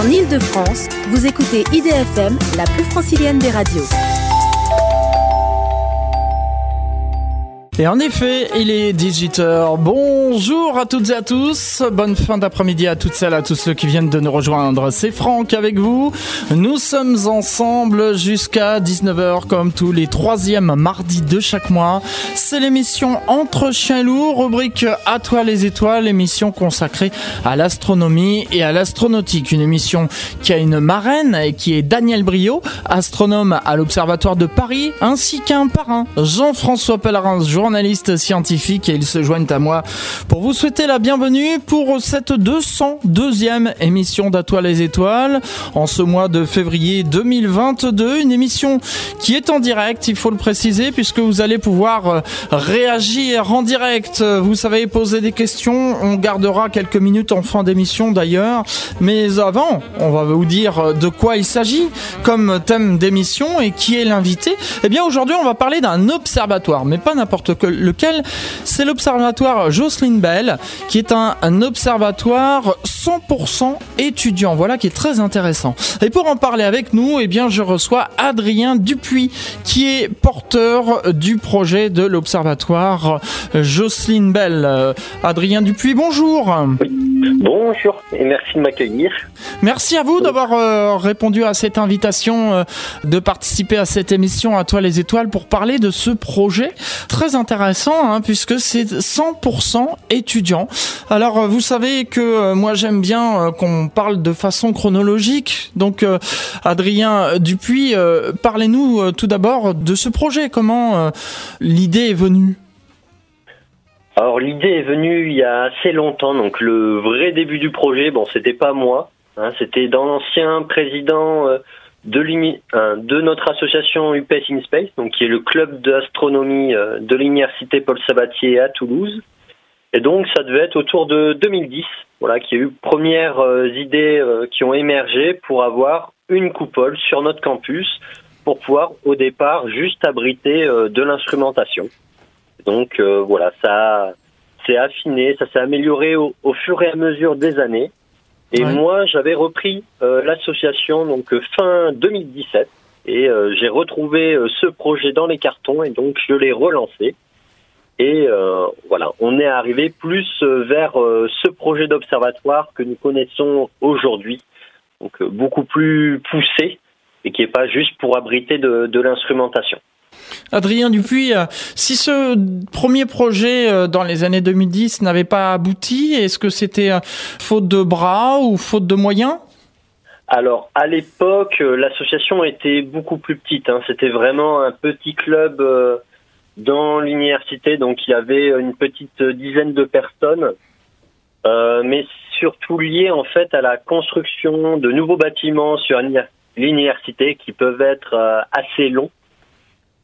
En Ile-de-France, vous écoutez IDFM, la plus francilienne des radios. Et en effet, il est 18h. Bonjour à toutes et à tous. Bonne fin d'après-midi à toutes celles, à tous ceux qui viennent de nous rejoindre. C'est Franck avec vous. Nous sommes ensemble jusqu'à 19h comme tous les troisièmes mardis de chaque mois. C'est l'émission Entre chiens loups, rubrique À toi les étoiles, émission consacrée à l'astronomie et à l'astronautique. Une émission qui a une marraine et qui est Daniel Brio, astronome à l'Observatoire de Paris, ainsi qu'un parrain, Jean-François Pellerin, journalistes scientifiques et ils se joignent à moi pour vous souhaiter la bienvenue pour cette 202e émission d'Atoile les étoiles en ce mois de février 2022. Une émission qui est en direct, il faut le préciser, puisque vous allez pouvoir euh, réagir en direct. Vous savez, poser des questions. On gardera quelques minutes en fin d'émission d'ailleurs. Mais avant, on va vous dire de quoi il s'agit comme thème d'émission et qui est l'invité. Eh bien, aujourd'hui, on va parler d'un observatoire, mais pas n'importe lequel C'est l'observatoire Jocelyn Bell, qui est un, observatoire 100% étudiant. Voilà qui est très intéressant. Et pour en parler avec nous, eh bien, je reçois Adrien Dupuis, qui est porteur du projet de l'observatoire Jocelyn Bell. Adrien Dupuis, bonjour. Bonjour et merci de m'accueillir. Merci à vous d'avoir euh, répondu à cette invitation euh, de participer à cette émission à toi les étoiles pour parler de ce projet très intéressant hein, puisque c'est 100% étudiant. Alors euh, vous savez que moi j'aime bien qu'on parle de façon chronologique. Donc Adrien Dupuis, parlez-nous tout d'abord de ce projet. Comment l'idée est venue? Alors l'idée est venue il y a assez longtemps, donc le vrai début du projet, bon c'était pas moi, hein, c'était dans l'ancien président euh, de, euh, de, notre association UPS in Space, donc qui est le club d'astronomie euh, de l'université Paul Sabatier à Toulouse. Et donc ça devait être autour de 2010, voilà, qu'il y a eu premières idées qui ont émergé pour avoir une coupole sur notre campus pour pouvoir au départ juste abriter de l'instrumentation. Donc euh, voilà, ça s'est affiné, ça s'est amélioré au, fur et à mesure des années. Et moi, j'avais repris euh, l'association donc euh, fin 2017 et j'ai retrouvé ce projet dans les cartons et donc je l'ai relancé. Et voilà, on est arrivé plus vers ce projet d'observatoire que nous connaissons aujourd'hui, donc beaucoup plus poussé et qui n'est pas juste pour abriter de l'instrumentation. Adrien Dupuis, euh, si ce premier projet euh, dans les années 2010 n'avait pas abouti, est-ce que c'était euh, faute de bras ou faute de moyens? Alors, à l'époque, l'association était beaucoup plus petite. Hein. C'était vraiment un petit club dans l'université, donc il y avait une petite dizaine de personnes, mais surtout lié en fait à la construction de nouveaux bâtiments sur l'université qui peuvent être assez longs.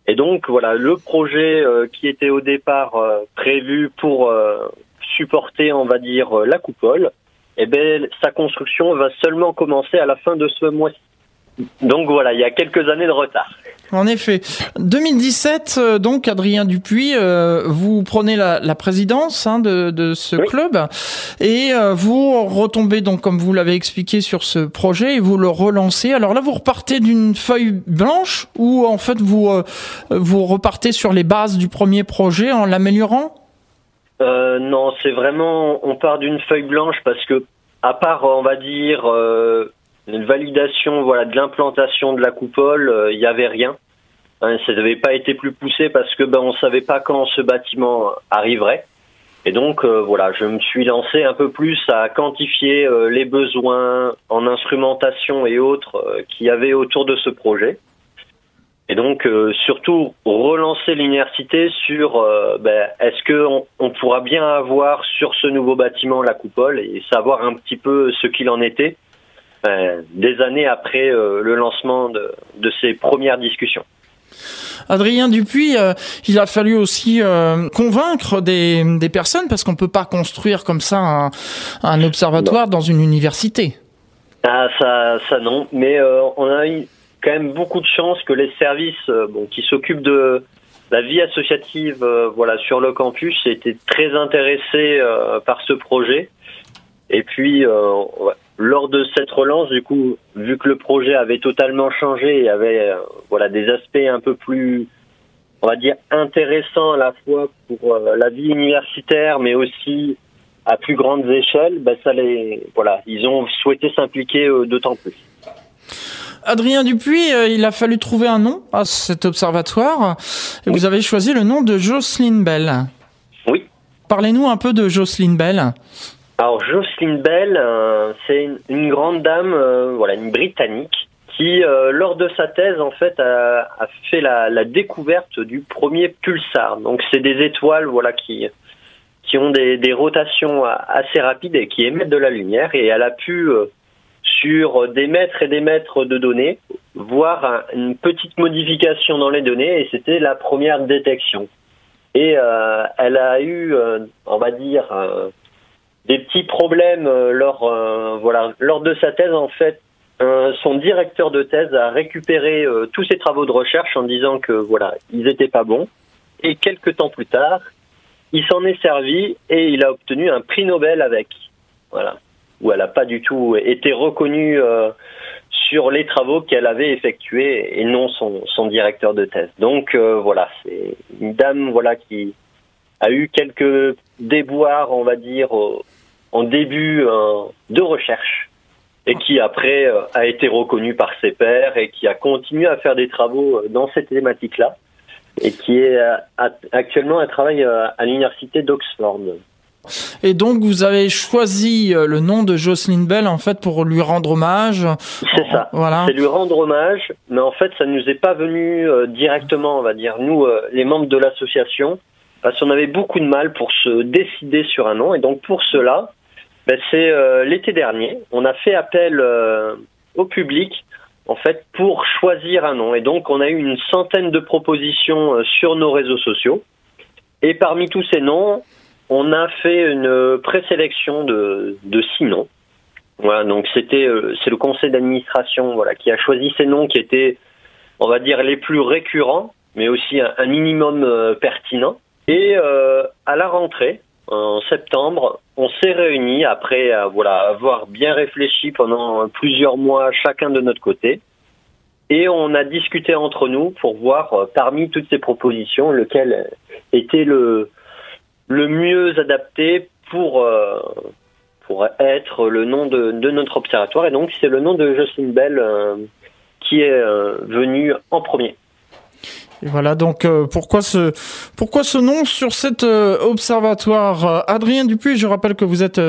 Et donc voilà, le projet euh, qui était au départ euh, prévu pour euh, supporter, on va dire, la coupole, eh ben sa construction va seulement commencer à la fin de ce mois-ci. Donc voilà, il y a quelques années de retard. En effet. 2017, euh, donc, Adrien Dupuis, euh, vous prenez la, la présidence hein, de, de, ce club et euh, vous retombez, donc, comme vous l'avez expliqué, sur ce projet et vous le relancez. Alors là, vous repartez d'une feuille blanche ou en fait, vous, vous repartez sur les bases du premier projet en l'améliorant? Non, c'est vraiment, on part d'une feuille blanche parce que, à part, on va dire, une validation voilà de l'implantation de la coupole, euh, il n'y avait rien. Hein, ça n'avait pas été plus poussé parce que ben on savait pas quand ce bâtiment arriverait. Et donc euh, voilà, je me suis lancé un peu plus à quantifier euh, les besoins en instrumentation et autres qu'il y avait autour de ce projet. Et donc surtout relancer l'université sur ben, est-ce que on, on, pourra bien avoir sur ce nouveau bâtiment la coupole et savoir un petit peu ce qu'il en était des années après euh, le lancement de, ces premières discussions. Adrien Dupuis, euh, il a fallu aussi euh, convaincre des, personnes parce qu'on ne peut pas construire comme ça un, observatoire dans une université. Ah, ça, ça non, mais on a eu quand même beaucoup de chance que les services bon, qui s'occupent de la vie associative voilà, sur le campus étaient très intéressés par ce projet. Et puis, lors de cette relance, du coup, vu que le projet avait totalement changé et avait euh, voilà des aspects un peu plus, on va dire, intéressants à la fois pour euh, la vie universitaire, mais aussi à plus grandes échelles, ben ça les voilà, ils ont souhaité s'impliquer euh, d'autant plus. Adrien Dupuis, il a fallu trouver un nom à cet observatoire et vous avez choisi le nom de Jocelyn Bell. Oui. Parlez-nous un peu de Jocelyn Bell. Alors Jocelyn Bell, euh, c'est une, grande dame, euh, voilà, une Britannique, qui euh, lors de sa thèse en fait a, fait la, découverte du premier pulsar. Donc c'est des étoiles, voilà, qui qui ont des, rotations assez rapides et qui émettent de la lumière. Et elle a pu sur des mètres et des mètres de données voir une petite modification dans les données et c'était la première détection. Et elle a eu, on va dire des petits problèmes euh, lors, euh, voilà, lors de sa thèse. En fait, son directeur de thèse a récupéré euh, tous ses travaux de recherche en disant que voilà, ils n'étaient pas bons. Et quelques temps plus tard, il s'en est servi et il a obtenu un prix Nobel avec. Voilà, où elle n'a pas du tout été reconnue sur les travaux qu'elle avait effectués et non son, son directeur de thèse. Donc voilà, c'est une dame voilà qui a eu quelques déboires, on va dire, en début euh, de recherche et qui après euh, a été reconnu par ses pairs et qui a continué à faire des travaux euh, dans cette thématique-là et qui est actuellement un travail à l'université d'Oxford. Et donc vous avez choisi le nom de Jocelyn Bell en fait pour lui rendre hommage. C'est ça. Voilà. C'est lui rendre hommage, mais en fait ça ne nous est pas venu directement, on va dire nous les membres de l'association, parce qu'on avait beaucoup de mal pour se décider sur un nom et donc pour cela, ben, c'est euh, l'été dernier. On a fait appel euh, au public en fait pour choisir un nom. Et donc on a eu une centaine de propositions euh, sur nos réseaux sociaux. Et parmi tous ces noms, on a fait une présélection de, de six noms. Voilà, donc c'était c'est le conseil d'administration voilà qui a choisi ces noms qui étaient on va dire les plus récurrents, mais aussi un, un minimum pertinent. Et à la rentrée, en septembre, on s'est réunis après euh, voilà, avoir bien réfléchi pendant plusieurs mois chacun de notre côté. Et on a discuté entre nous pour voir euh, parmi toutes ces propositions lequel était le, mieux adapté pour, euh, pour être le nom de, de notre observatoire. Et donc c'est le nom de Jocelyn Bell qui est venu en premier. Et voilà donc euh, pourquoi ce pourquoi ce nom sur cet euh, observatoire? Euh, Adrien Dupuis je rappelle que vous êtes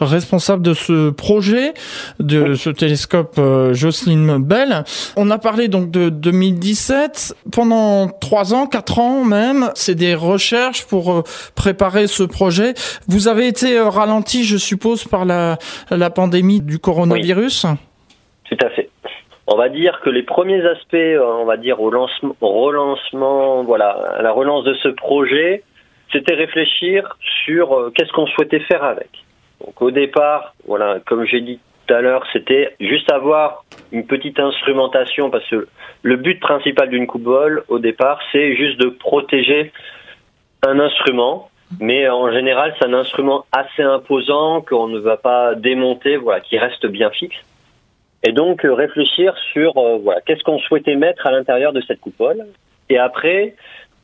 responsable de ce projet de ce télescope Jocelyn Bell. On a parlé donc de 2017 pendant trois ans quatre ans même c'est des recherches pour préparer ce projet. Vous avez été ralenti je suppose par la la pandémie du coronavirus? Tout à fait on va dire que les premiers aspects, euh, on va dire au lancement, relancement, voilà, la relance de ce projet, c'était réfléchir sur euh, qu'est-ce qu'on souhaitait faire avec. Donc au départ, voilà, comme j'ai dit tout à l'heure, c'était juste avoir une petite instrumentation parce que le but principal d'une coupole, au départ, c'est juste de protéger un instrument, mais en général, c'est un instrument assez imposant qu'on ne va pas démonter, voilà, qui reste bien fixe. Et donc euh, réfléchir sur euh, voilà qu'est-ce qu'on souhaitait mettre à l'intérieur de cette coupole. Et après,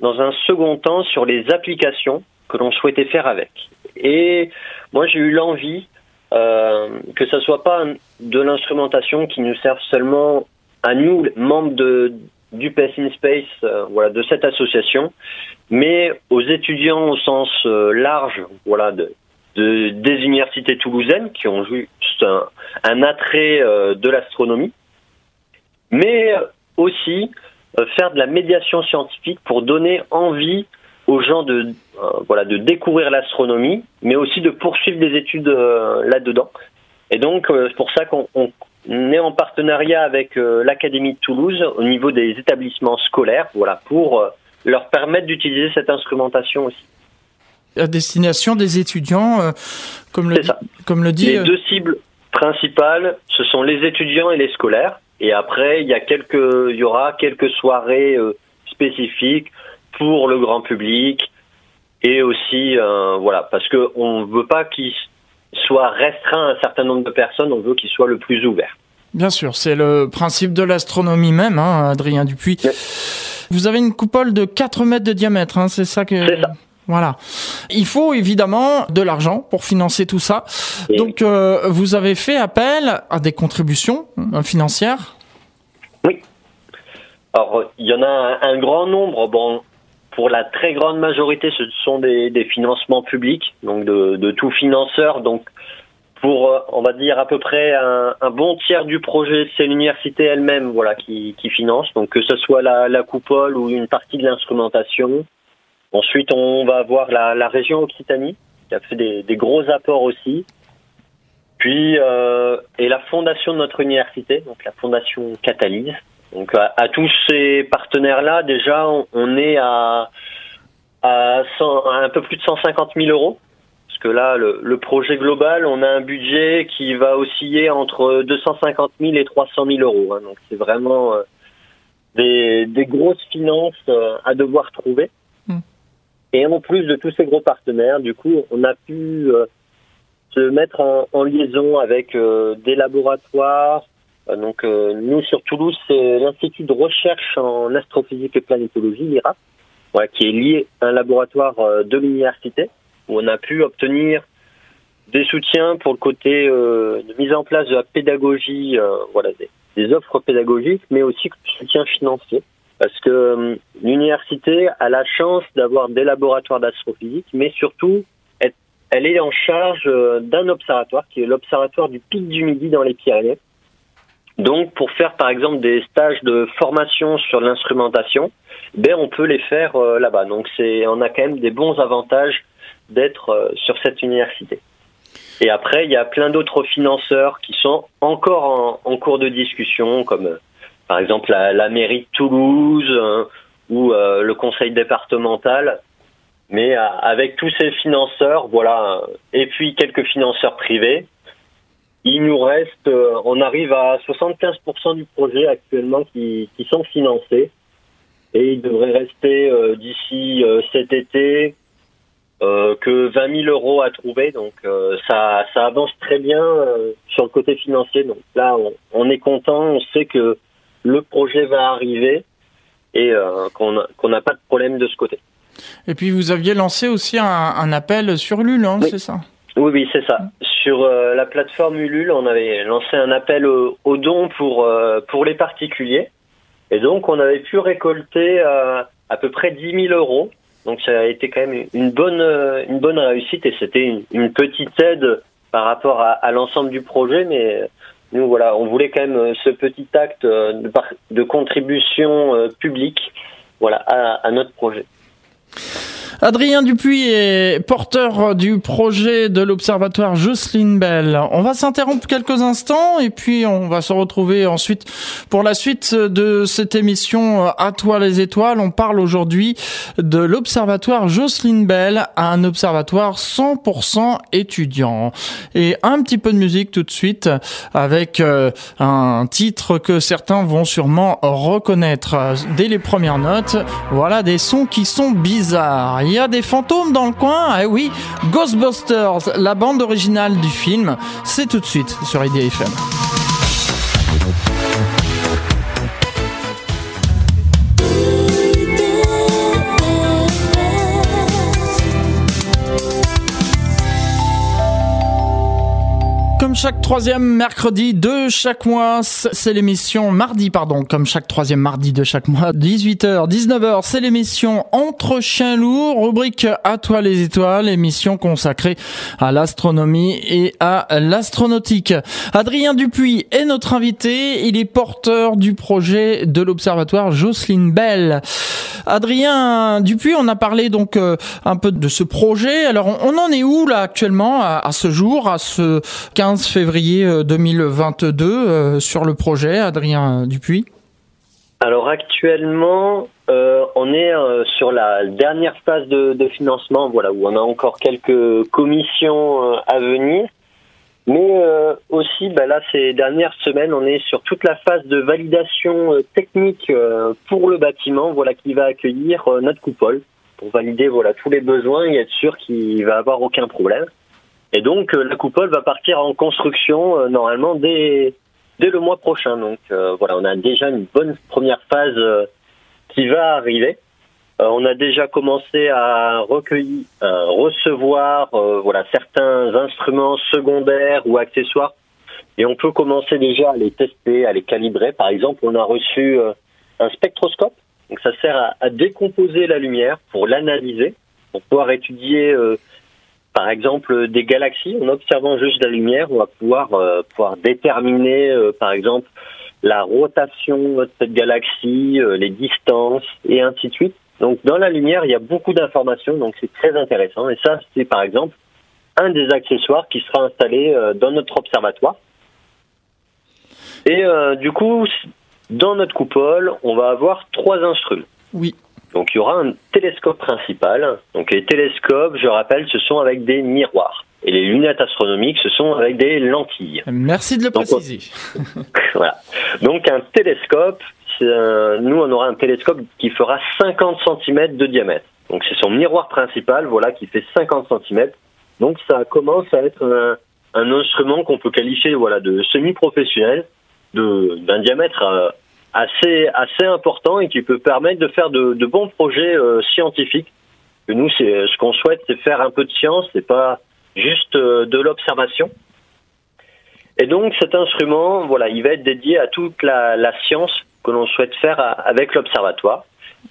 dans un second temps, sur les applications que l'on souhaitait faire avec. Et moi, j'ai eu l'envie euh, que ça soit pas de l'instrumentation qui nous serve seulement à nous, membres de, du PS in Space, euh, voilà, de cette association, mais aux étudiants au sens large, voilà, de, de, des universités toulousaines qui ont juste un, attrait euh, de l'astronomie, mais aussi euh, faire de la médiation scientifique pour donner envie aux gens de euh, voilà de découvrir l'astronomie, mais aussi de poursuivre des études là-dedans. Et donc c'est pour ça qu'on est en partenariat avec l'Académie de Toulouse au niveau des établissements scolaires, voilà pour leur permettre d'utiliser cette instrumentation aussi à destination des étudiants, euh, comme, le dit, comme le dit. Les euh, deux cibles principales, ce sont les étudiants et les scolaires. Et après, il y a quelques, il y aura quelques soirées euh, spécifiques pour le grand public et aussi, voilà, parce que on veut pas qu'ils soit restreint à un certain nombre de personnes, on veut qu'il soit le plus ouvert. Bien sûr, c'est le principe de l'astronomie même, hein, Adrien Dupuis. Vous avez une coupole de 4 mètres de diamètre, hein, c'est ça que... C'est ça. Voilà. Il faut évidemment de l'argent pour financer tout ça. Donc, euh, vous avez fait appel à des contributions euh, financières? Oui. Alors, il y en a un, grand nombre. Bon, pour la très grande majorité, ce sont des, financements publics, donc de, tout financeur. Donc, pour, euh, on va dire, à peu près un, bon tiers du projet, c'est l'université elle-même voilà, qui, finance. Donc, que ce soit la, la coupole ou une partie de l'instrumentation. Ensuite, on va avoir la, région Occitanie, qui a fait des, gros apports aussi. Puis, euh, et la fondation de notre université, donc la fondation Catalyse. Donc, à, tous ces partenaires-là, déjà, on, est à, un peu plus de 150 000 euros. Parce que là, le, projet global, on a un budget qui va osciller entre 250 000 et 300 000 euros. Hein. donc, c'est vraiment euh, des, grosses finances euh, à devoir trouver. Et en plus de tous ces gros partenaires, du coup, on a pu euh, se mettre en, liaison avec euh, des laboratoires. Euh, donc, nous, sur Toulouse, c'est l'Institut de recherche en astrophysique et planétologie, l'IRA, qui est lié à un laboratoire de l'université, où on a pu obtenir des soutiens pour le côté de mise en place de la pédagogie, voilà, des, des, offres pédagogiques, mais aussi soutien financier parce que euh, l'université a la chance d'avoir des laboratoires d'astrophysique, mais surtout, elle est en charge euh, d'un observatoire qui est l'observatoire du Pic du Midi dans les Pyrénées. Donc, pour faire par exemple des stages de formation sur l'instrumentation, ben on peut les faire euh, là-bas. Donc, c'est, on a quand même des bons avantages d'être sur cette université. Et après, il y a plein d'autres financeurs qui sont encore en, en cours de discussion, comme par exemple la, mairie de Toulouse euh, ou euh, le conseil départemental. Mais euh, avec tous ces financeurs, voilà, et puis quelques financeurs privés, il nous reste, on arrive à 75% du projet actuellement qui, qui, sont financés. Et il devrait rester d'ici cet été que 20 000 euros à trouver. Donc ça, ça avance très bien sur le côté financier. Donc là, on, on est content. On sait que le projet va arriver et euh, qu'on n'a pas de problème de ce côté. Et puis vous aviez lancé aussi un, appel sur Ulule, hein, c'est ça? Oui, oui, c'est ça. Sur euh, la plateforme Ulule, on avait lancé un appel aux dons pour, euh, pour les particuliers. Et donc on avait pu récolter à peu près 10 000 euros. Donc ça a été quand même une bonne, une bonne réussite et c'était une, petite aide par rapport à, à l'ensemble du projet, mais nous, voilà, on voulait quand même euh, ce petit acte euh, de, contribution euh, publique voilà, à notre projet. Adrien Dupuis est porteur du projet de l'Observatoire Jocelyne Bell. On va s'interrompre quelques instants et puis on va se retrouver ensuite pour la suite de cette émission À toi les étoiles. On parle aujourd'hui de l'Observatoire Jocelyne Bell, un observatoire 100% étudiant. Et un petit peu de musique tout de suite avec euh, un titre que certains vont sûrement reconnaître dès les premières notes. Voilà des sons qui sont bizarres. Il y a des fantômes dans le coin Eh oui, Ghostbusters, la bande originale du film, c'est tout de suite sur IDFM. Chaque troisième mercredi de chaque mois, c'est l'émission mardi, pardon, comme chaque troisième mardi de chaque mois, 18h, 19h, c'est l'émission Entre chiens lourds, rubrique À toi les étoiles, émission consacrée à l'astronomie et à l'astronautique. Adrien Dupuis est notre invité, il est porteur du projet de l'observatoire Jocelyne Bell. Adrien Dupuis, on a parlé donc euh, un peu de ce projet. Alors on, en est où là actuellement à, ce jour, à ce 15 février 2022 euh, euh, sur le projet, Adrien Dupuis? Alors actuellement, on est sur la dernière phase de, financement, voilà, où on a encore quelques commissions à venir. Mais aussi, bah là, ces dernières semaines, on est sur toute la phase de validation technique pour le bâtiment, voilà, qui va accueillir notre coupole pour valider voilà tous les besoins et être sûr qu'il va avoir aucun problème. Et donc la coupole va partir en construction normalement dès dès le mois prochain. Donc voilà, on a déjà une bonne première phase qui va arriver. On a déjà commencé à recueillir, recevoir voilà certains instruments secondaires ou accessoires et on peut commencer déjà à les tester, à les calibrer. Par exemple, on a reçu euh, un spectroscope. Donc ça sert à, décomposer la lumière pour l'analyser, pour pouvoir étudier, euh, par exemple, des galaxies. En observant juste la lumière, on va pouvoir euh, pouvoir déterminer, par exemple, la rotation de cette galaxie, les distances et ainsi de suite. Donc dans la lumière, il y a beaucoup d'informations, donc c'est très intéressant. Et ça, c'est par exemple un des accessoires qui sera installé dans notre observatoire. Et euh, du coup, dans notre coupole, on va avoir trois instruments. Oui. Donc il y aura un télescope principal. Donc les télescopes, je rappelle, ce sont avec des miroirs. Et les lunettes astronomiques, ce sont avec des lentilles. Merci de le préciser. voilà. Donc un télescope, nous on aura un télescope qui fera 50 cm de diamètre. Donc c'est son miroir principal, voilà, qui fait 50 cm. Donc ça commence à être un, instrument qu'on peut qualifier, voilà, de semi-professionnel d'un diamètre euh, assez assez important et qui peut permettre de faire de, bons projets euh, scientifiques. Que nous, c'est ce qu'on souhaite, c'est faire un peu de science, c'est pas juste euh, de l'observation. Et donc cet instrument, voilà, il va être dédié à toute la, la science que l'on souhaite faire avec l'observatoire.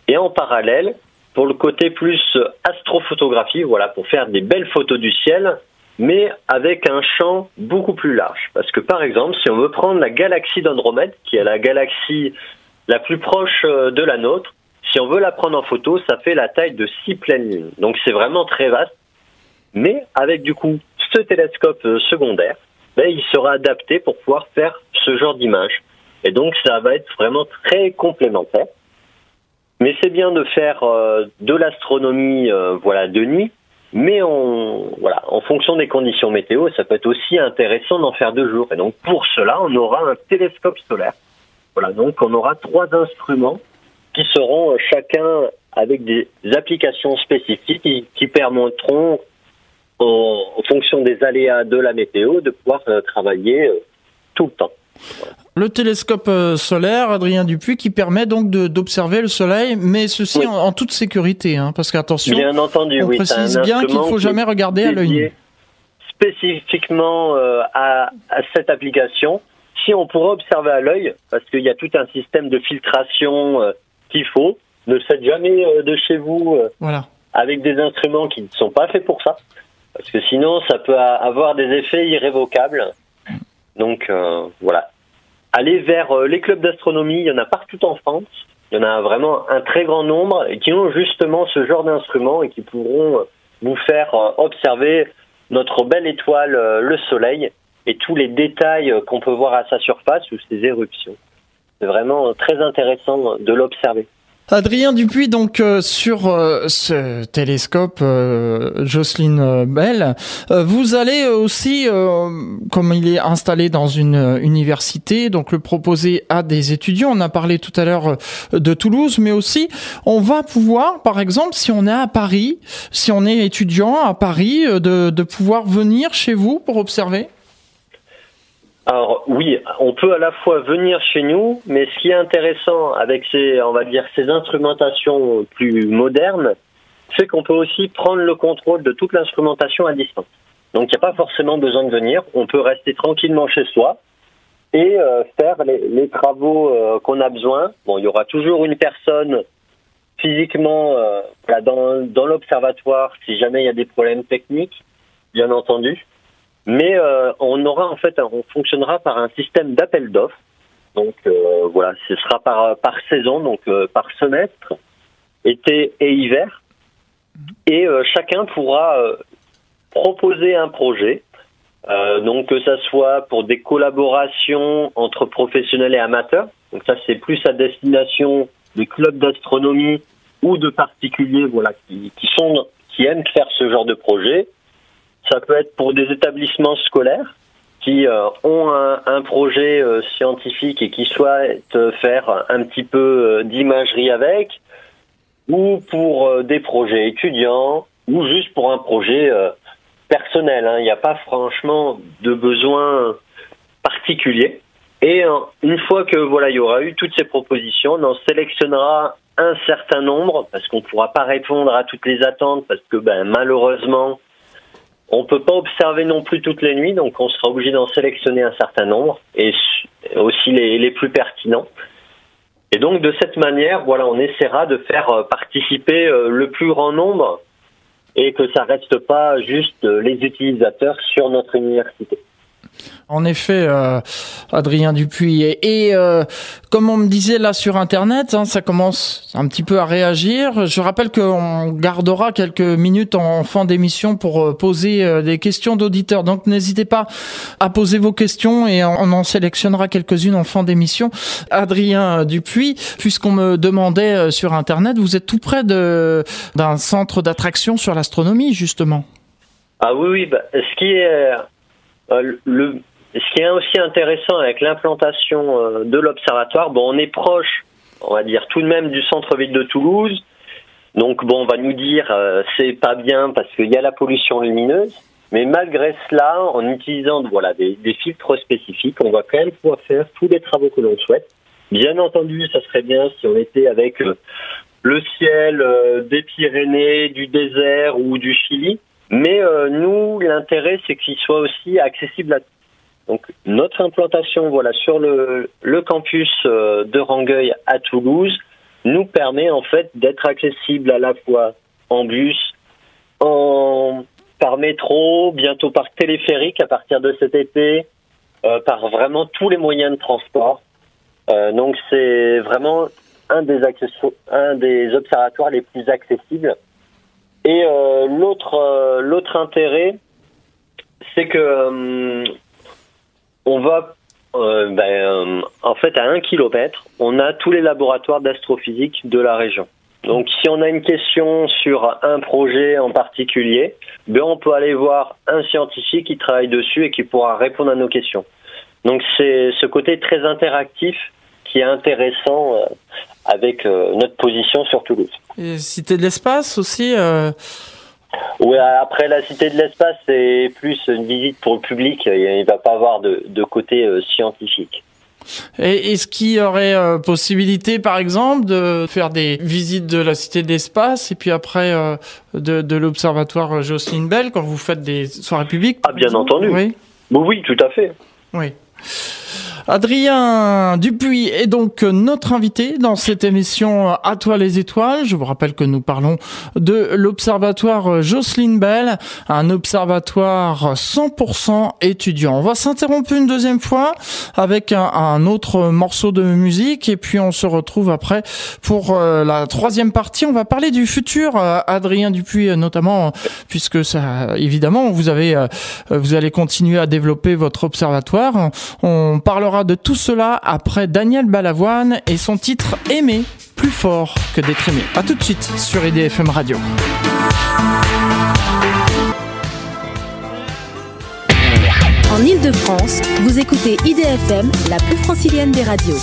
Et en parallèle, pour le côté plus astrophotographie, voilà, pour faire des belles photos du ciel, mais avec un champ beaucoup plus large. Parce que par exemple, si on veut prendre la galaxie d'Andromède, qui est la galaxie la plus proche euh, de la nôtre, si on veut la prendre en photo, ça fait la taille de six pleines lunes. Donc c'est vraiment très vaste. Mais avec du coup ce télescope euh, secondaire, ben, il sera adapté pour pouvoir faire ce genre d'image. Et donc ça va être vraiment très complémentaire. Mais c'est bien de faire euh, de l'astronomie voilà de nuit mais voilà, en fonction des conditions météo, ça peut être aussi intéressant d'en faire deux jours. Et donc pour cela, on aura un télescope solaire. Voilà, donc on aura trois instruments qui seront euh, chacun avec des applications spécifiques qui, permettront, en, fonction des aléas de la météo, de pouvoir euh, travailler euh, tout le temps. Le télescope euh, solaire, Adrien Dupuis, qui permet donc d'observer le Soleil, mais ceci en, toute sécurité, hein, parce qu'attention, on précise bien qu'il ne faut jamais regarder à l'œil nu. Spécifiquement euh, à, cette application, si on pourrait observer à l'œil, parce qu'il y a tout un système de filtration euh, qu'il faut, ne faites jamais de chez vous voilà. avec des instruments qui ne sont pas faits pour ça, parce que sinon ça peut avoir des effets irrévocables. Donc voilà, aller vers euh, les clubs d'astronomie. Il y en a partout en France. Il y en a vraiment un très grand nombre qui ont justement ce genre d'instruments et qui pourront euh, nous faire euh, observer notre belle étoile, le Soleil, et tous les détails qu'on peut voir à sa surface ou ses éruptions. C'est vraiment très intéressant de l'observer. Adrien Dupuis, donc euh, sur euh, ce télescope euh, Jocelyne Bell, vous allez aussi, comme il est installé dans une université, donc le proposer à des étudiants. On a parlé tout à l'heure de Toulouse, mais aussi on va pouvoir, par exemple, si on est à Paris, si on est étudiant à Paris, de, de pouvoir venir chez vous pour observer. Alors oui, on peut à la fois venir chez nous, mais ce qui est intéressant avec ces, on va dire, ces instrumentations plus modernes, c'est qu'on peut aussi prendre le contrôle de toute l'instrumentation à distance. Donc il n'y a pas forcément besoin de venir, on peut rester tranquillement chez soi et euh, faire les, travaux euh, qu'on a besoin. Bon, il y aura toujours une personne physiquement euh, dans, dans l'observatoire si jamais il y a des problèmes techniques, bien entendu. Mais euh, on aura en fait, on fonctionnera par un système d'appel d'offres. Donc euh, voilà, ce sera par par saison, donc euh, par semestre, été et hiver, et chacun pourra proposer un projet. donc que ça soit pour des collaborations entre professionnels et amateurs. Donc ça c'est plus à destination des clubs d'astronomie ou de particuliers, voilà, qui, qui sont qui aiment faire ce genre de projet ça peut être pour des établissements scolaires qui euh, ont un, projet euh, scientifique et qui souhaitent faire un petit peu euh, d'imagerie avec, ou pour des projets étudiants, ou juste pour un projet personnel. Hein. Il n'y a pas franchement de besoin particulier. Et une fois que voilà, il y aura eu toutes ces propositions, on en sélectionnera un certain nombre parce qu'on ne pourra pas répondre à toutes les attentes parce que ben, malheureusement, on ne peut pas observer non plus toutes les nuits, donc on sera obligé d'en sélectionner un certain nombre et aussi les, plus pertinents. Et donc de cette manière, voilà, on essaiera de faire euh, participer euh, le plus grand nombre et que ça reste pas juste euh, les utilisateurs sur notre université. En effet, euh, Adrien Dupuis. Et, euh, comme on me disait là sur Internet, hein, ça commence un petit peu à réagir. Je rappelle qu'on gardera quelques minutes en fin d'émission pour euh, poser des questions d'auditeurs. Donc n'hésitez pas à poser vos questions et on en sélectionnera quelques-unes en fin d'émission. Adrien Dupuis, puisqu'on me demandait sur Internet, vous êtes tout près d'un centre d'attraction sur l'astronomie, justement. Ah oui, oui. Bah, ce qui est le, ce qui est aussi intéressant avec l'implantation euh, de l'observatoire, bon, on est proche, on va dire tout de même du centre-ville de Toulouse. Donc bon, on va nous dire euh, c'est pas bien parce qu'il y a la pollution lumineuse, mais malgré cela, en utilisant voilà des, des, filtres spécifiques, on va quand même pouvoir faire tous les travaux que l'on souhaite. Bien entendu, ça serait bien si on était avec le ciel des Pyrénées, du désert ou du Chili, mais euh, nous, l'intérêt, c'est qu'il soit aussi accessible à donc notre implantation, voilà, sur le, le campus euh, de Rangueil à Toulouse, nous permet en fait d'être accessible à la fois en bus, en par métro, bientôt par téléphérique à partir de cet été, euh, par vraiment tous les moyens de transport. Euh, donc c'est vraiment un des, un des observatoires les plus accessibles et euh, l'autre euh, l'autre intérêt, c'est que euh, on va ben, en fait à un kilomètre, on a tous les laboratoires d'astrophysique de la région. Donc si on a une question sur un projet en particulier, ben on peut aller voir un scientifique qui travaille dessus et qui pourra répondre à nos questions. Donc c'est ce côté très interactif qui est intéressant avec notre position sur Toulouse. Et Cité de l'espace aussi euh... Oui, après la Cité de l'espace, c'est plus une visite pour le public. Il ne va pas avoir de, de côté euh, scientifique. Et est-ce qu'il y aurait euh, possibilité, par exemple, de faire des visites de la Cité de l'espace et puis après euh, de, de l'Observatoire Jocelyne Bell quand vous faites des soirées publiques Ah, bien entendu. Oui. oui, tout à fait. Oui. Adrien Dupuis est donc notre invité dans cette émission À toi les étoiles. Je vous rappelle que nous parlons de l'observatoire Jocelyne Bell, un observatoire 100% étudiant. On va s'interrompre une deuxième fois avec un, autre morceau de musique et puis on se retrouve après pour euh, la troisième partie. On va parler du futur, euh, Adrien Dupuis euh, notamment, puisque ça, évidemment, vous avez, vous allez continuer à développer votre observatoire. On parlera de tout cela après Daniel Balavoine et son titre Aimer plus fort que d'être aimé. A tout de suite sur IDFM Radio. En Ile-de-France, vous écoutez IDFM, la plus francilienne des radios.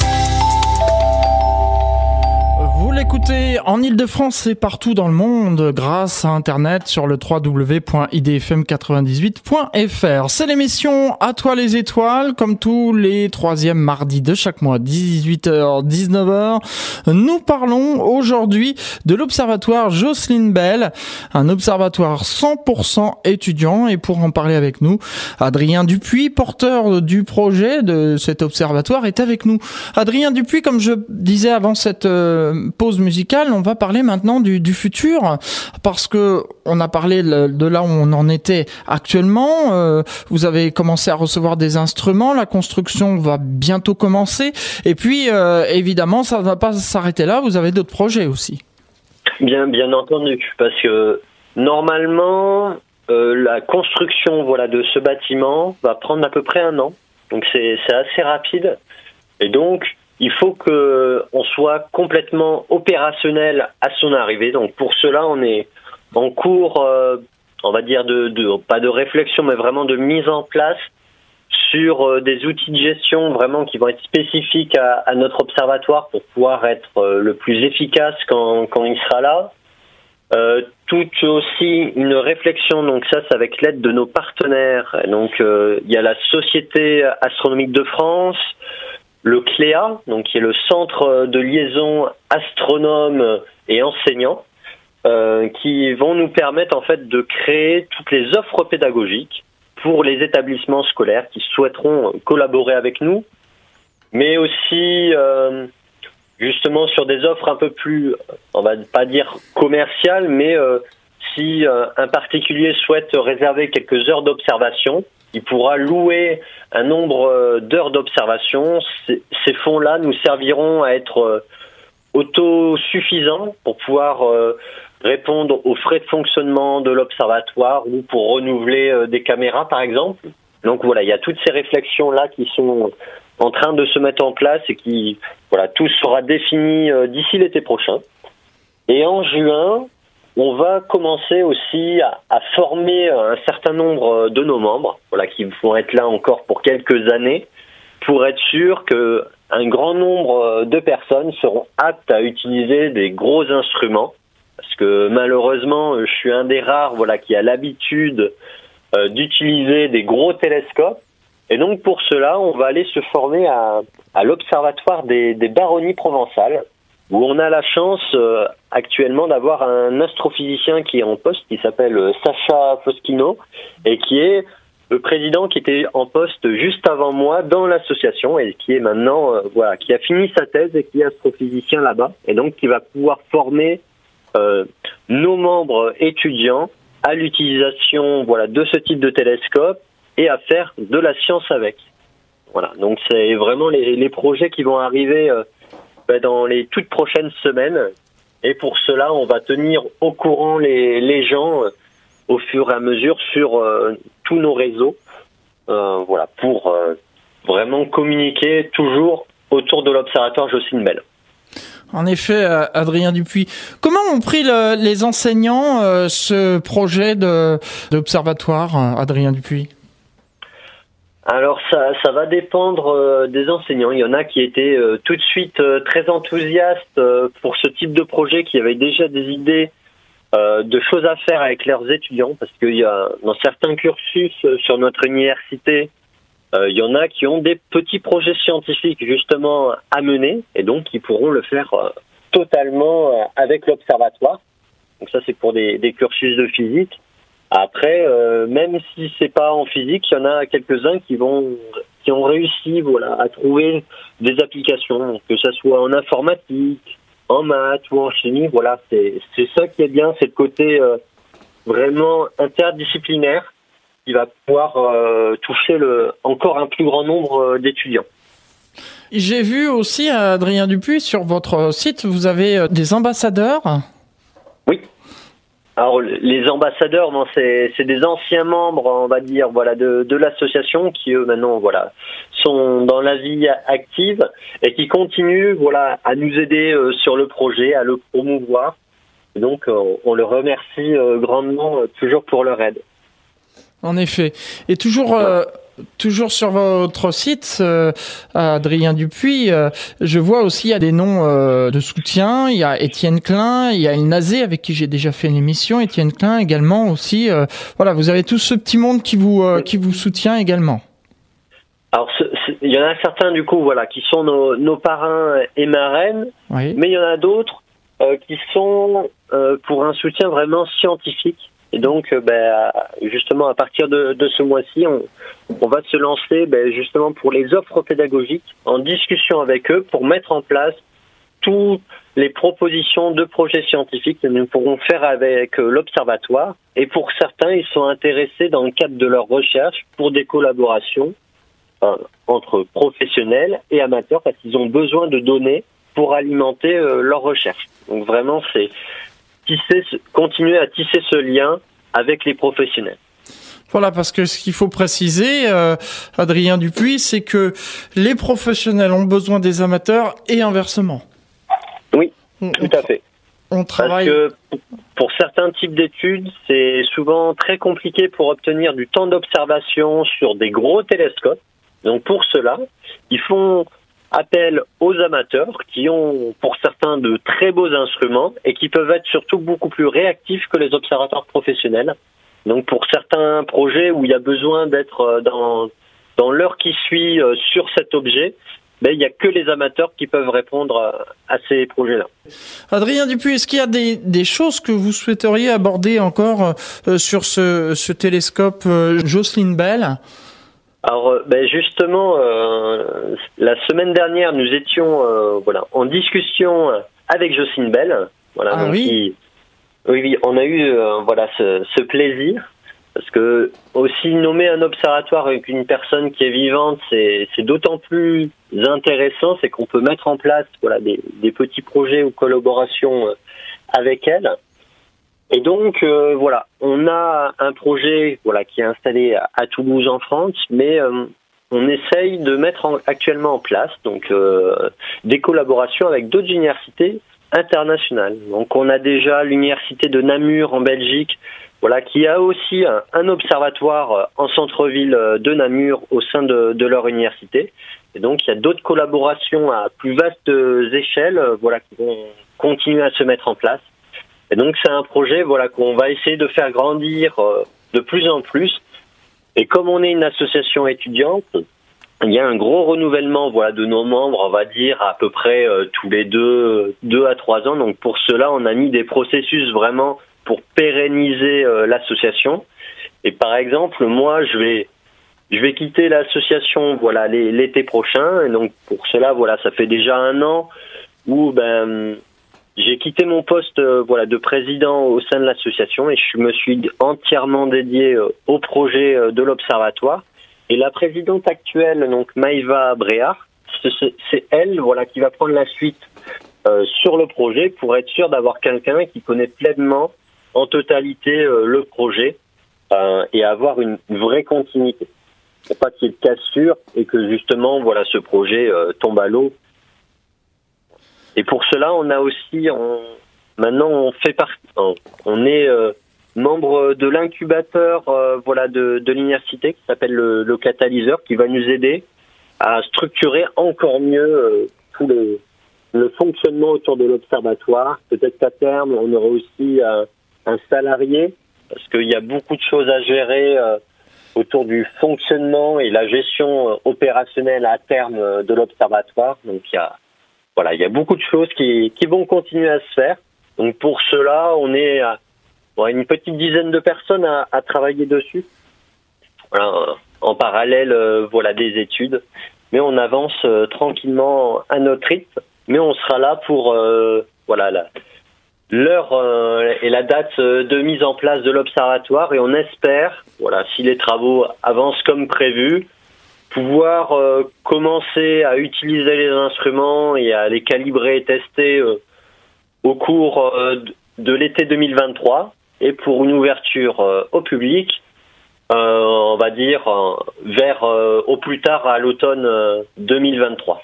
Vous l'écoutez en Ile-de-France et partout dans le monde grâce à Internet sur le www.idfm98.fr. C'est l'émission À toi les étoiles, comme tous les troisièmes mardis de chaque mois, 18h, 19h. Nous parlons aujourd'hui de l'Observatoire Jocelyne Bell, un observatoire 100% étudiant. Et pour en parler avec nous, Adrien Dupuis, porteur du projet de cet observatoire, est avec nous. Adrien Dupuis, comme je disais avant cette euh, musicale, on va parler maintenant du, du, futur parce que on a parlé de là où on en était actuellement. Euh, vous avez commencé à recevoir des instruments, la construction va bientôt commencer et puis euh, évidemment ça ne va pas s'arrêter là. Vous avez d'autres projets aussi. Bien, bien entendu, parce que normalement euh, la construction voilà de ce bâtiment va prendre à peu près un an, donc c'est assez rapide et donc il faut que on soit complètement opérationnel à son arrivée. Donc pour cela, on est en cours, euh, on va dire de, pas de réflexion, mais vraiment de mise en place sur euh, des outils de gestion vraiment qui vont être spécifiques à, notre observatoire pour pouvoir être euh, le plus efficace quand, il sera là. Tout aussi une réflexion, donc ça c'est avec l'aide de nos partenaires. Donc il y a la Société astronomique de France, le CLEA, donc qui est le centre de liaison astronomes et enseignants, euh, qui vont nous permettre en fait de créer toutes les offres pédagogiques pour les établissements scolaires qui souhaiteront collaborer avec nous, mais aussi euh, justement sur des offres un peu plus, on va pas dire commerciales, mais euh, si un particulier souhaite réserver quelques heures d'observation, il pourra louer un nombre euh, d'heures d'observation. Ces fonds-là nous serviront à être autosuffisants pour pouvoir répondre aux frais de fonctionnement de l'observatoire ou pour renouveler des caméras, par exemple. Donc voilà, il y a toutes ces réflexions-là qui sont en train de se mettre en place et qui, voilà, tout sera défini euh, d'ici l'été prochain. Et en juin, on va commencer aussi à, former un certain nombre euh, de nos membres, voilà, qui vont être là encore pour quelques années, pour être sûr que un grand nombre euh, de personnes seront aptes à utiliser des gros instruments. Parce que malheureusement, je suis un des rares, voilà, qui a l'habitude d'utiliser des gros télescopes et donc pour cela, on va aller se former à, l'Observatoire des, baronnies provençales, où on a la chance euh, actuellement d'avoir un astrophysicien qui est en poste, qui s'appelle euh, Sacha Foschino, et qui est le président qui était en poste juste avant moi dans l'association et qui est maintenant, euh, voilà, qui a fini sa thèse et qui est astrophysicien là-bas, et donc qui va pouvoir former nos membres étudiants à l'utilisation voilà de ce type de télescope et à faire de la science avec. Voilà, donc c'est vraiment les, projets qui vont arriver dans les toutes prochaines semaines. Et pour cela, on va tenir au courant les, les gens euh, au fur et à mesure sur euh, tous nos réseaux. voilà, pour vraiment communiquer toujours autour de l'observatoire Jocelyne Bell. En effet, Adrien Dupuis. Comment ont pris le, les enseignants ce projet d'observatoire, Adrien Dupuis? Alors ça, ça va dépendre euh, des enseignants. Il y en a qui étaient euh, tout de suite euh, très enthousiastes pour ce type de projet, qui avaient déjà des idées de choses à faire avec leurs étudiants, parce qu'il y a dans certains cursus sur notre université, il y en a qui ont des petits projets scientifiques justement à mener, et donc qui pourront le faire totalement avec l'observatoire. Donc ça c'est pour des, des cursus de physique. Après, euh, même si c'est pas en physique, il y en a quelques-uns qui vont, qui ont réussi, voilà, à trouver des applications, que ce soit en informatique, en maths ou en chimie. Voilà, c'est c'est ça qui est bien, c'est le côté euh, vraiment interdisciplinaire qui va pouvoir euh, toucher le encore un plus grand nombre d'étudiants. J'ai vu aussi, Adrien Dupuis, sur votre site, vous avez des ambassadeurs. Alors les ambassadeurs, c'est des anciens membres, on va dire, voilà, de, de l'association qui eux maintenant, voilà, sont dans la vie active et qui continuent, voilà, à nous aider euh, sur le projet, à le promouvoir. donc euh, on le remercie euh, grandement toujours pour leur aide. En effet. Et toujours, Toujours sur votre site, euh, Adrien Dupuis, euh, je vois aussi il y a des noms euh, de soutien. Il y a Étienne Klein, il y a El Nazé avec qui j'ai déjà fait une émission. Étienne Klein également aussi. voilà, vous avez tout ce petit monde qui vous qui vous soutient également. Alors, il y en a certains du coup, voilà, qui sont nos, nos parrains et marraines, mais il y en a d'autres qui sont pour un soutien vraiment scientifique. Et donc, ben, justement, à partir de, ce mois-ci, on, va se lancer ben, justement pour les offres pédagogiques en discussion avec eux pour mettre en place toutes les propositions de projets scientifiques que nous pourrons faire avec euh, l'observatoire. Et pour certains, ils sont intéressés dans le cadre de leur recherche pour des collaborations euh, entre professionnels et amateurs parce qu'ils ont besoin de données pour alimenter euh, leur recherche. Donc vraiment, c'est tisser, continuer à tisser ce lien avec les professionnels. Voilà, parce que ce qu'il faut préciser, euh, Adrien Dupuis, c'est que les professionnels ont besoin des amateurs et inversement. Oui, tout à fait. On travaille. Parce que pour certains types d'études, c'est souvent très compliqué pour obtenir du temps d'observation sur des gros télescopes. Donc pour cela, ils font appel aux amateurs qui ont pour certains de très beaux instruments et qui peuvent être surtout beaucoup plus réactifs que les observateurs professionnels. Donc pour certains projets où il y a besoin d'être dans, dans l'heure qui suit sur cet objet, ben, il n'y a que les amateurs qui peuvent répondre à, ces projets-là. Adrien Dupuis, est-ce qu'il y a des, des, choses que vous souhaiteriez aborder encore euh, sur ce, ce télescope euh, Jocelyn Bell? Alors, euh, ben justement, euh, la semaine dernière, nous étions euh, voilà en discussion avec Jocelyn Bell. Voilà, ah oui. oui, oui, on a eu voilà ce, ce, plaisir parce que aussi nommer un observatoire avec une personne qui est vivante, c'est d'autant plus intéressant, c'est qu'on peut mettre en place voilà des, des, petits projets ou collaborations euh, avec elle. Et donc euh, voilà, on a un projet voilà qui est installé à, Toulouse en France, mais euh, on essaye de mettre actuellement en place donc des collaborations avec d'autres universités internationales. Donc on a déjà l'université de Namur en Belgique voilà, qui a aussi un, observatoire euh, en centre-ville euh, de Namur au sein de, leur université. Et donc, il y a d'autres collaborations à plus vastes échelles, euh, voilà, qui vont continuer à se mettre en place. Et donc, c'est un projet, voilà, qu'on va essayer de faire grandir de plus en plus. Et comme on est une association étudiante, il y a un gros renouvellement, voilà, de nos membres, on va dire à peu près tous les deux, deux à trois ans. Donc, pour cela, on a mis des processus vraiment pour pérenniser euh, l'association. Et par exemple, moi, je vais je vais quitter l'association voilà l'été prochain. Et donc pour cela, voilà, ça fait déjà un an où ben j'ai quitté mon poste euh, voilà de président au sein de l'association et je me suis entièrement dédié euh, au projet de l'observatoire. Et la présidente actuelle, donc Maïva Bréard, c'est elle voilà qui va prendre la suite sur le projet pour être sûr d'avoir quelqu'un qui connaît pleinement en totalité euh, le projet euh, et avoir une vraie continuité. Pour pas qu'il y ait de cassure et que justement voilà ce projet euh, tombe à l'eau. Et pour cela, on a aussi maintenant on fait partie, on est membre de l'incubateur voilà de, l'université qui s'appelle le, catalyseur qui va nous aider à structurer encore mieux tout le, le fonctionnement autour de l'observatoire. Peut-être qu'à terme, on aura aussi un salarié, parce qu'il y a beaucoup de choses à gérer euh, autour du fonctionnement et la gestion euh, opérationnelle à terme euh, de l'observatoire. Donc il y a voilà, il y a beaucoup de choses qui, vont continuer à se faire. Donc pour cela, on est à une petite dizaine de personnes à, travailler dessus. Voilà, en parallèle, voilà des études, mais on avance tranquillement à notre rythme. Mais on sera là pour voilà la, l'heure euh, et la date euh, de mise en place de l'observatoire et on espère, voilà, si les travaux avancent comme prévu, pouvoir euh, commencer à utiliser les instruments et à les calibrer et tester au cours de l'été 2023 et pour une ouverture au public, on va dire vers au plus tard à l'automne 2023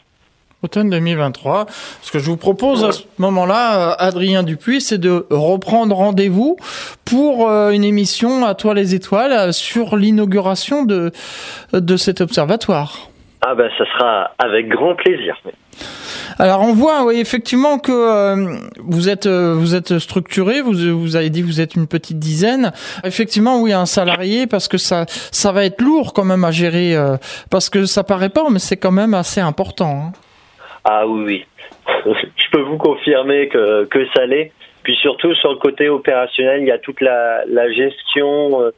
automne 2023. Ce que je vous propose à ce moment-là, euh, Adrien Dupuis, c'est de reprendre rendez-vous pour euh, une émission à toi les étoiles euh, sur l'inauguration de, de cet observatoire. Ah ben, ça sera avec grand plaisir. Alors on voit oui, effectivement que vous êtes vous êtes structuré, vous vous avez dit vous êtes une petite dizaine. Effectivement oui un salarié parce que ça ça va être lourd quand même à gérer parce que ça paraît pas mais c'est quand même assez important. Hein. Ah oui, oui. Je peux vous confirmer que, que ça l'est. Puis surtout sur le côté opérationnel, il y a toute la, la gestion euh,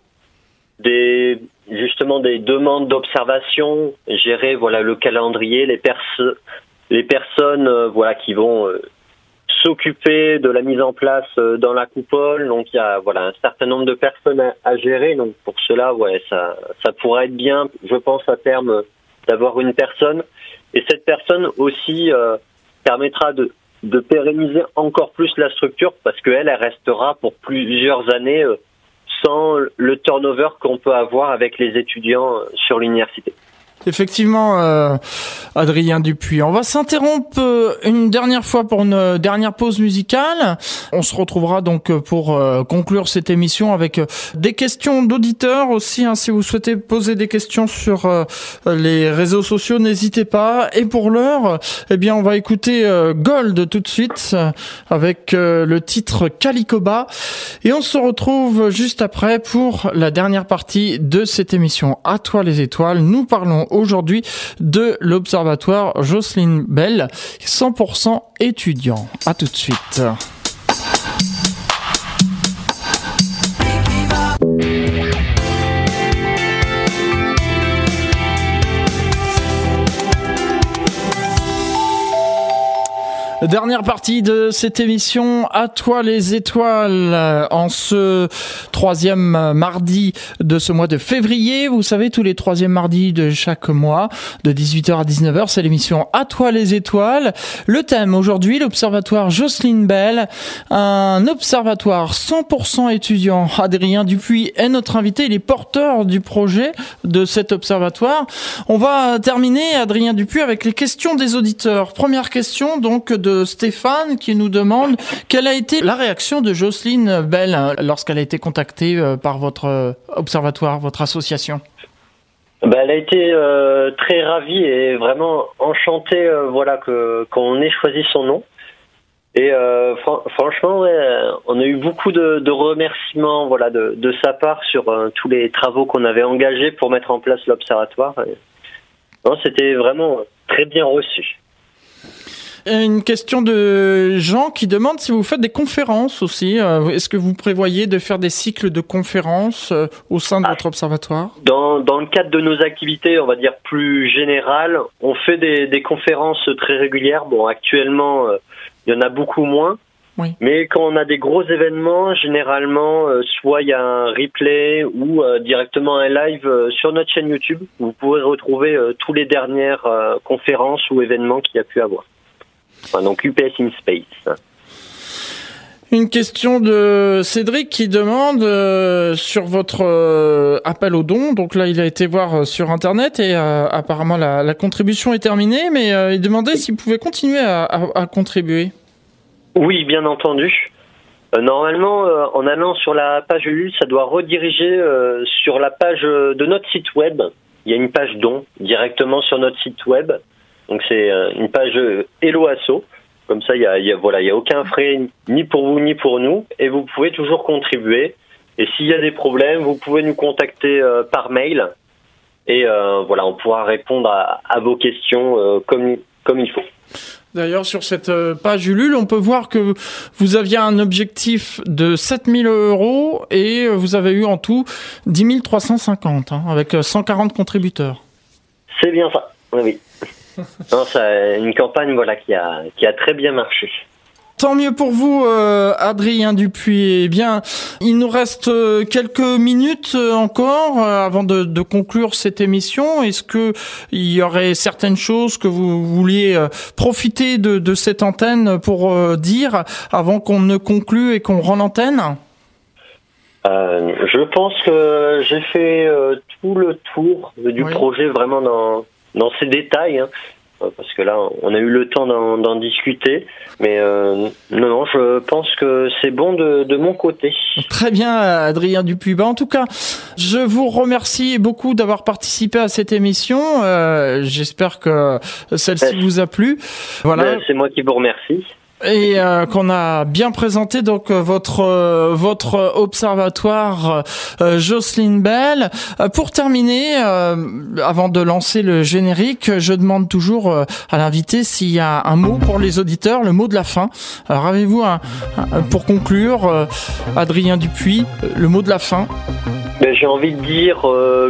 des justement des demandes d'observation, gérer voilà le calendrier, les perso les personnes euh, voilà qui vont euh, s'occuper de la mise en place dans la coupole. Donc il y a voilà un certain nombre de personnes à, à, gérer. Donc pour cela, ouais, ça ça pourrait être bien, je pense à terme d'avoir une personne et cette personne aussi euh, permettra de, pérenniser encore plus la structure parce qu'elle, elle restera pour plusieurs années euh, sans le turnover qu'on peut avoir avec les étudiants euh, sur l'université. Effectivement, euh, Adrien Dupuis. On va s'interrompre euh, une dernière fois pour une dernière pause musicale. On se retrouvera donc pour euh, conclure cette émission avec des questions d'auditeurs aussi. Hein, si vous souhaitez poser des questions sur les réseaux sociaux, n'hésitez pas. Et pour l'heure, eh bien, on va écouter Gold tout de suite avec le titre Calicoba. Et on se retrouve juste après pour la dernière partie de cette émission. À toi les étoiles. Nous parlons aujourd'hui de l'Observatoire Jocelyne Bell, 100% étudiant. À tout de suite. Dernière partie de cette émission, à toi les étoiles, en ce troisième mardi de ce mois de février. Vous savez, tous les troisièmes mardis de chaque mois, de 18h à 19h, c'est l'émission À toi les étoiles. Le thème aujourd'hui, l'observatoire Jocelyne Bell, un observatoire 100% étudiant. Adrien Dupuis est notre invité, il est porteur du projet de cet observatoire. On va terminer, Adrien Dupuis, avec les questions des auditeurs. Première question, donc, de Stéphane qui nous demande quelle a été la réaction de Jocelyne Bell hein, lorsqu'elle a été contactée euh, par votre euh, observatoire, votre association? Bah, elle a été euh, très ravie et vraiment enchantée voilà qu'on ait choisi son nom. Et franchement, on a eu beaucoup de, remerciements voilà de, de, sa part sur tous les travaux qu'on avait engagés pour mettre en place l'observatoire. C'était vraiment très bien reçu. Une question de Jean qui demande si vous faites des conférences aussi. Euh, est-ce que vous prévoyez de faire des cycles de conférences euh, au sein de votre observatoire? Dans, dans le cadre de nos activités, on va dire plus générales, on fait des, des conférences très régulières. Bon, actuellement, euh, il y en a beaucoup moins. Oui. Mais quand on a des gros événements, généralement, soit il y a un replay ou directement un live sur notre chaîne YouTube. Vous pouvez retrouver tous les dernières conférences ou événements qu'il y a pu avoir donc UPS in Space. Une question de Cédric qui demande euh, sur votre euh, appel au don. Donc là, il a été voir euh, sur Internet et apparemment la, contribution est terminée, mais il demandait s'il pouvait continuer à, contribuer. Oui, bien entendu. normalement, en allant sur la page Ulule, ça doit rediriger sur la page de notre site web. Il y a une page don directement sur notre site web. Donc c'est euh, une page euh, Hello Asso. Comme ça, il y a, voilà, il y a aucun frais ni pour vous ni pour nous, et vous pouvez toujours contribuer. Et s'il y a des problèmes, vous pouvez nous contacter euh, par mail, et voilà, on pourra répondre à, vos questions comme comme il faut. D'ailleurs, sur cette page Ulule, on peut voir que vous aviez un objectif de 7000 euros et vous avez eu en tout 10 350 hein, avec 140 contributeurs. C'est bien ça, oui. Non, c'est une campagne voilà, qui, a, qui a très bien marché. Tant mieux pour vous, euh, Adrien Dupuis. Eh bien, il nous reste euh, quelques minutes euh, encore avant de, conclure cette émission. Est-ce que il y aurait certaines choses que vous vouliez profiter de, cette antenne pour dire avant qu'on ne conclue et qu'on rend l'antenne Je pense que j'ai fait tout le tour du projet vraiment dans dans ces détails, hein, parce que là, on a eu le temps d'en discuter. Mais euh, non, non, je pense que c'est bon de, de, mon côté. Très bien, Adrien Dupuis. Bah, en tout cas, je vous remercie beaucoup d'avoir participé à cette émission. Euh, J'espère que celle-ci vous a plu. Voilà. Ben, c'est moi qui vous remercie et euh, qu'on a bien présenté donc euh, votre euh, votre observatoire Jocelyne Bell. pour terminer, avant de lancer le générique, je demande toujours à l'invité s'il y a un mot pour les auditeurs, le mot de la fin. Alors avez-vous un, pour conclure, Adrien Dupuis, le mot de la fin? Ben, J'ai envie de dire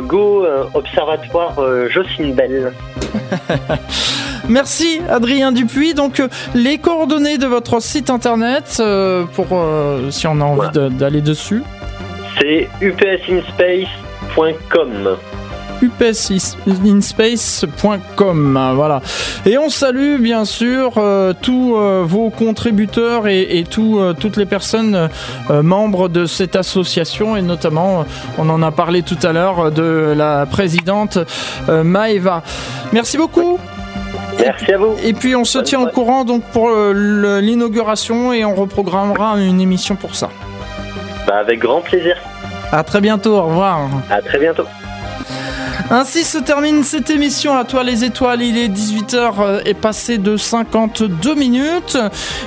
go observatoire Jocelyne Bell. Merci Adrien Dupuis. Donc euh, les coordonnées de votre site internet euh, pour euh, si on a envie d'aller dessus. C'est upsinspace.com. upsinspace.com. Voilà. Et on salue bien sûr euh, tous euh, vos contributeurs et, toutes les personnes membres de cette association et notamment, on en a parlé tout à l'heure, de la présidente Maeva. Merci beaucoup. Merci à vous. Et puis on se tient au courant donc pour l'inauguration et on reprogrammera une émission pour ça. Bah, avec grand plaisir. À très bientôt, au revoir. À très bientôt. Ainsi se termine cette émission à toi les étoiles. Il est 18h euh, et passé de 52 minutes.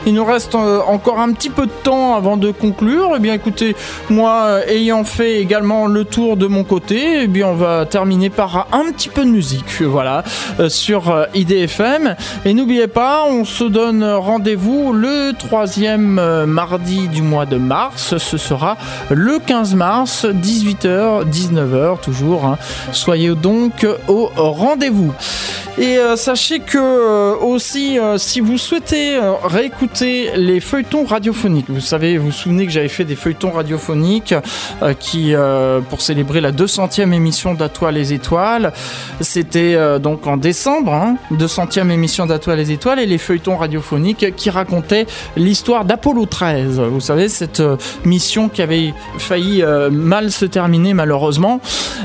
Il nous reste euh, encore un petit peu de temps avant de conclure. Eh bien écoutez, moi euh, ayant fait également le tour de mon côté, eh bien on va terminer par un petit peu de musique. Voilà, sur IDFM. Et n'oubliez pas, on se donne rendez-vous le troisième mardi du mois de mars. Ce sera le 15 mars, 18h, 19h toujours. Hein. Soyez donc au rendez-vous. Et euh, sachez que euh, aussi, euh, si vous souhaitez réécouter les feuilletons radiophoniques, vous savez, vous vous souvenez que j'avais fait des feuilletons radiophoniques qui, pour célébrer la 200e émission d'Atoile les Étoiles, c'était donc en décembre, hein, 200e émission d'Atoile les Étoiles, et les feuilletons radiophoniques qui racontaient l'histoire d'Apollo 13. Vous savez, cette mission qui avait failli mal se terminer malheureusement.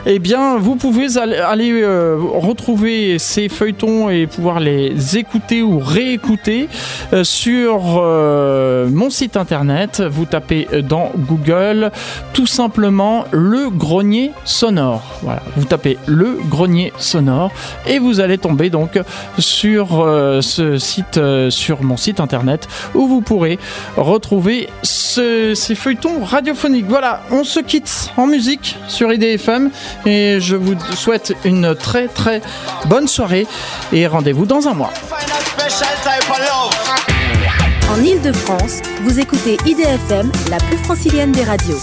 Eh bien, vous pouvez aller, retrouver ces feuilletons et pouvoir les écouter ou réécouter euh, sur euh, mon site internet. Vous tapez dans Google tout simplement le grenier sonore. Voilà, vous tapez le grenier sonore et vous allez tomber donc sur euh, ce site, sur mon site internet où vous pourrez retrouver ces feuilletons radiophoniques. Voilà, on se quitte en musique sur IDFM et je vous souhaite une très très bonne soirée et rendez-vous dans un mois. En Ile-de-France, vous écoutez IDFM, la plus francilienne des radios.